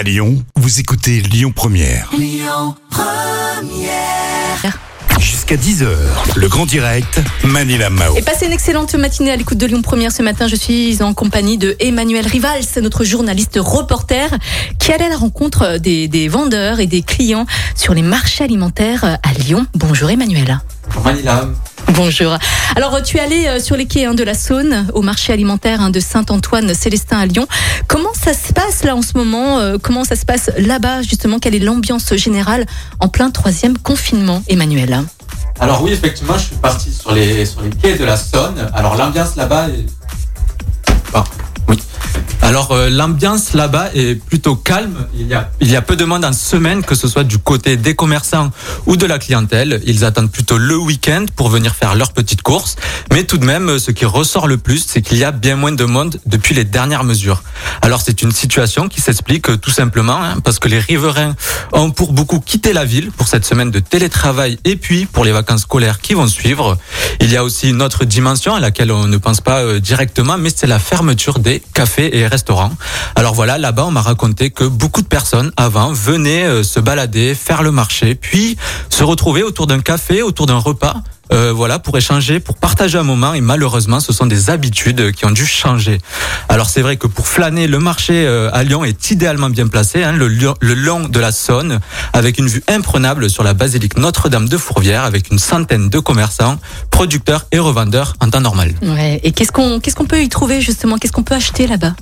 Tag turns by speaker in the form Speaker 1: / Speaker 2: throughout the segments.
Speaker 1: À Lyon, vous écoutez Lyon Première. Jusqu'à 10h, le grand direct, Manila Mao.
Speaker 2: Et passez une excellente matinée à l'écoute de Lyon Première ce matin. Je suis en compagnie de Emmanuel Rival, c'est notre journaliste reporter qui allait à la rencontre des, des vendeurs et des clients sur les marchés alimentaires à Lyon. Bonjour Emmanuel.
Speaker 3: Manila.
Speaker 2: Bonjour. Alors, tu es allé euh, sur les quais hein, de la Saône, au marché alimentaire hein, de Saint-Antoine-Célestin à Lyon. Comment ça se passe là en ce moment euh, Comment ça se passe là-bas justement? Quelle est l'ambiance générale en plein troisième confinement, Emmanuel?
Speaker 3: Alors oui, effectivement, je suis parti sur les, sur les quais de la Saône. Alors l'ambiance là-bas est... Alors euh, l'ambiance là-bas est plutôt calme. Il y, a, peu de monde en semaine, que ce soit du côté des commerçants ou de la clientèle. Ils attendent plutôt le week-end pour venir faire leurs petites courses. Mais tout de même, ce qui ressort le plus, c'est qu'il y a bien moins de monde depuis les dernières mesures. Alors c'est une situation qui s'explique euh, tout simplement hein, parce que les riverains ont pour beaucoup quitté la ville pour cette semaine de télétravail et puis pour les vacances scolaires qui vont suivre. Il y a aussi une autre dimension à laquelle on ne pense pas euh, directement, mais c'est la fermeture des cafés et restaurants. Alors voilà, là-bas, on m'a raconté que beaucoup de personnes avant venaient euh, se balader, faire le marché, puis se retrouver autour d'un café, autour d'un repas. euh, voilà, pour échanger, pour partager un moment. Et malheureusement, ce sont des habitudes qui ont dû changer. Alors c'est vrai que pour flâner, le marché euh, à Lyon est idéalement bien placé, hein, le, long de la Saône, avec une vue imprenable sur la basilique Notre-Dame de Fourvière, avec une centaine de commerçants, producteurs et revendeurs en temps normal.
Speaker 2: Ouais. Et qu'est-ce qu'on qu'est-ce qu'on peut y trouver justement? Qu'est-ce qu'on peut acheter là-bas?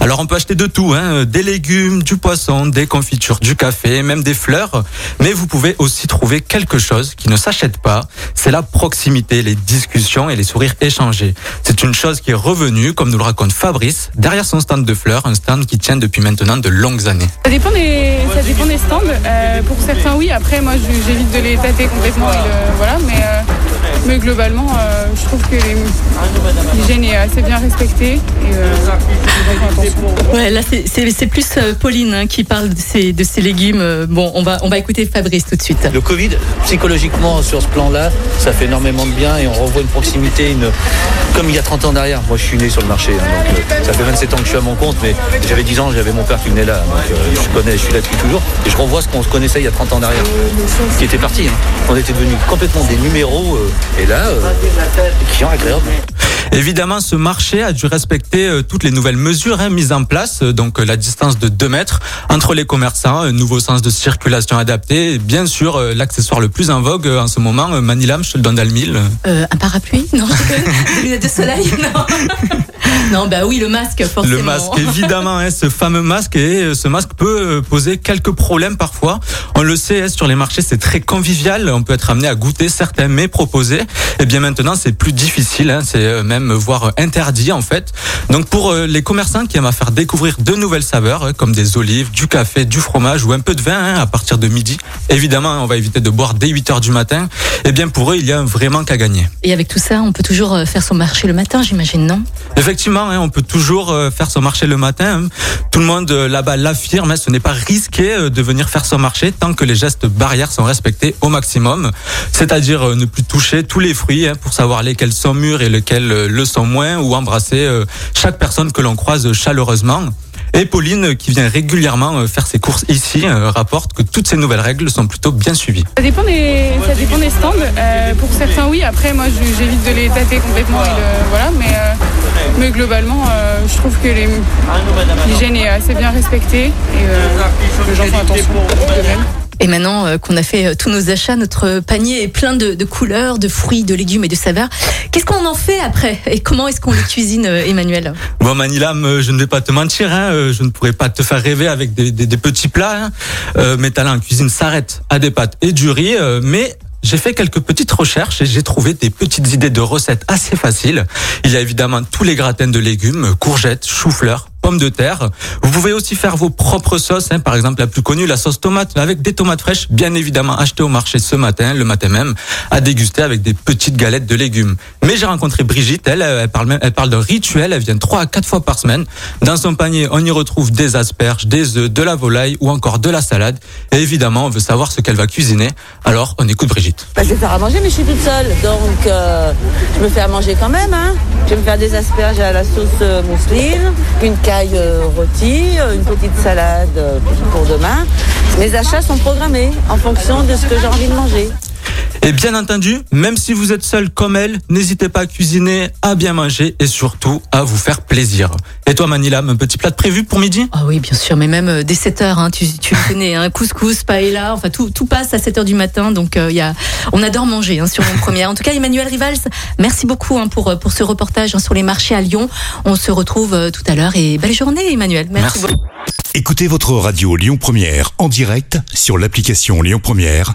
Speaker 3: Alors on peut acheter de tout, hein, des légumes, du poisson, des confitures, du café, même des fleurs. Mais vous pouvez aussi trouver quelque chose qui ne s'achète pas. C'est la proximité, les discussions et les sourires échangés. C'est une chose qui est revenue, comme nous le raconte Fabrice, derrière son stand de fleurs, un stand qui tient depuis maintenant de longues années.
Speaker 4: Ça dépend des, ça dépend des stands. Euh, pour certains, oui. Après, moi, j'évite de les tâter complètement. voilà, mais, euh, mais globalement, euh, je trouve que les- l'hygiène est assez bien respectée. Et, euh.
Speaker 2: Ouais, là c'est- c'est c'est plus euh, Pauline hein, qui parle de ces de ces légumes. Bon, on va on va écouter Fabrice tout de suite.
Speaker 5: Le Covid, psychologiquement, sur ce plan-là, ça fait énormément de bien et on revoit une proximité, une... comme il y a 30 ans derrière. Moi, je suis né sur le marché, hein, donc euh, ça fait 27 ans que je suis à mon compte, mais j'avais 10 ans, j'avais mon père qui venait là, donc euh, je connais, je suis là depuis toujours. Et je revois ce qu'on se connaissait il y a 30 ans derrière, qui était parti. hein. On était devenus complètement des numéros, euh, et là, euh, des clients agréables.
Speaker 3: Évidemment, ce marché a dû respecter euh, toutes les nouvelles mesures hein, mises en place, euh, donc euh, la distance de 2 mètres entre les commerçants, un nouveau sens de circulation adapté, et bien sûr l'accessoire le plus en vogue en ce moment, Manilam, je te le donne.
Speaker 2: Euh, un parapluie? Non, des lunettes de soleil? Non. non, bah oui, le masque forcément.
Speaker 3: Le masque, évidemment, hein, ce fameux masque, et ce masque peut poser quelques problèmes parfois. On le sait, hein, sur les marchés, c'est très convivial, on peut être amené à goûter certains mets proposés. Et bien maintenant, c'est plus difficile, hein, c'est euh, même voire euh, interdit en fait. Donc pour euh, les commerçants qui aiment à faire découvrir de nouvelles saveurs, hein, comme des olives, du café, du fromage ou un peu de vin hein, à partir de midi, évidemment, on va éviter de boire dès 8 heures du matin. Et bien pour eux, il y a un vrai manque à gagner.
Speaker 2: Et avec tout ça, on peut toujours euh, faire son marché le matin, j'imagine, non?
Speaker 3: Effectivement, hein, on peut toujours euh, faire son marché le matin. hein. Tout le monde euh, là-bas l'affirme. hein, ce n'est pas risqué euh, de venir faire son marché tant que les gestes barrières sont respectés au maximum. C'est-à-dire euh, ne plus toucher tous les fruits pour savoir lesquels sont mûrs et lesquels euh, le sont moins, ou embrasser euh, chaque personne que l'on croise chaleureusement. Et Pauline, qui vient régulièrement euh, faire ses courses ici, euh, rapporte que toutes ces nouvelles règles sont plutôt bien suivies.
Speaker 4: Ça dépend des, stands. Pour certains, oui. Après, moi, j'évite de les tâter complètement. Et de- voilà, mais, mais globalement, je trouve que l'hygiène est assez bien respectée. Et euh, les gens font attention.
Speaker 2: Et maintenant euh, qu'on a fait euh, tous nos achats, notre panier est plein de, de couleurs, de fruits, de légumes et de saveurs. Qu'est-ce qu'on en fait après? Et comment est-ce qu'on les cuisine, euh, Emmanuel?
Speaker 3: Bon Manilam, je ne vais pas te mentir, hein, je ne pourrais pas te faire rêver avec des, des- des petits plats. Hein. Euh, mes talents en cuisine s'arrêtent à des pâtes et du riz, euh, mais j'ai fait quelques petites recherches et j'ai trouvé des petites idées de recettes assez faciles. Il y a évidemment tous les gratins de légumes, courgettes, choux-fleurs, pommes de terre. Vous pouvez aussi faire vos propres sauces, hein, par exemple la plus connue, la sauce tomate, avec des tomates fraîches, bien évidemment achetées au marché ce matin, le matin même, à déguster avec des petites galettes de légumes. Mais j'ai rencontré Brigitte, elle, elle parle, elle parle d'un rituel, elle vient trois à quatre fois par semaine. Dans son panier, on y retrouve des asperges, des œufs, de la volaille ou encore de la salade. Et évidemment, on veut savoir ce qu'elle va cuisiner. Alors, on écoute Brigitte.
Speaker 6: Bah, je vais faire à manger, mais je suis toute seule. Donc, euh, je me fais à manger quand même. Hein. Je vais me faire des asperges à la sauce euh, mousseline, une euh, rôtie, euh, une petite salade euh, pour demain. Mes achats sont programmés en fonction de ce que j'ai envie de manger.
Speaker 3: Et bien entendu, même si vous êtes seul comme elle, n'hésitez pas à cuisiner, à bien manger et surtout à vous faire plaisir. Et toi Manila, un petit plat de prévu pour midi?
Speaker 2: Ah oui, bien sûr, mais même euh, dès 7 heures, hein, tu, tu le connais, hein, couscous, paella, enfin tout, tout passe à 7 heures du matin, donc euh, il y a, on adore manger hein, sur mon première. En tout cas, Emmanuel Rivals, merci beaucoup hein, pour, euh, pour ce reportage hein, sur les marchés à Lyon. On se retrouve euh, tout à l'heure et belle journée Emmanuel. Merci,
Speaker 3: Merci.
Speaker 2: beaucoup.
Speaker 1: Écoutez votre radio Lyon Première en direct sur l'application Lyon Première,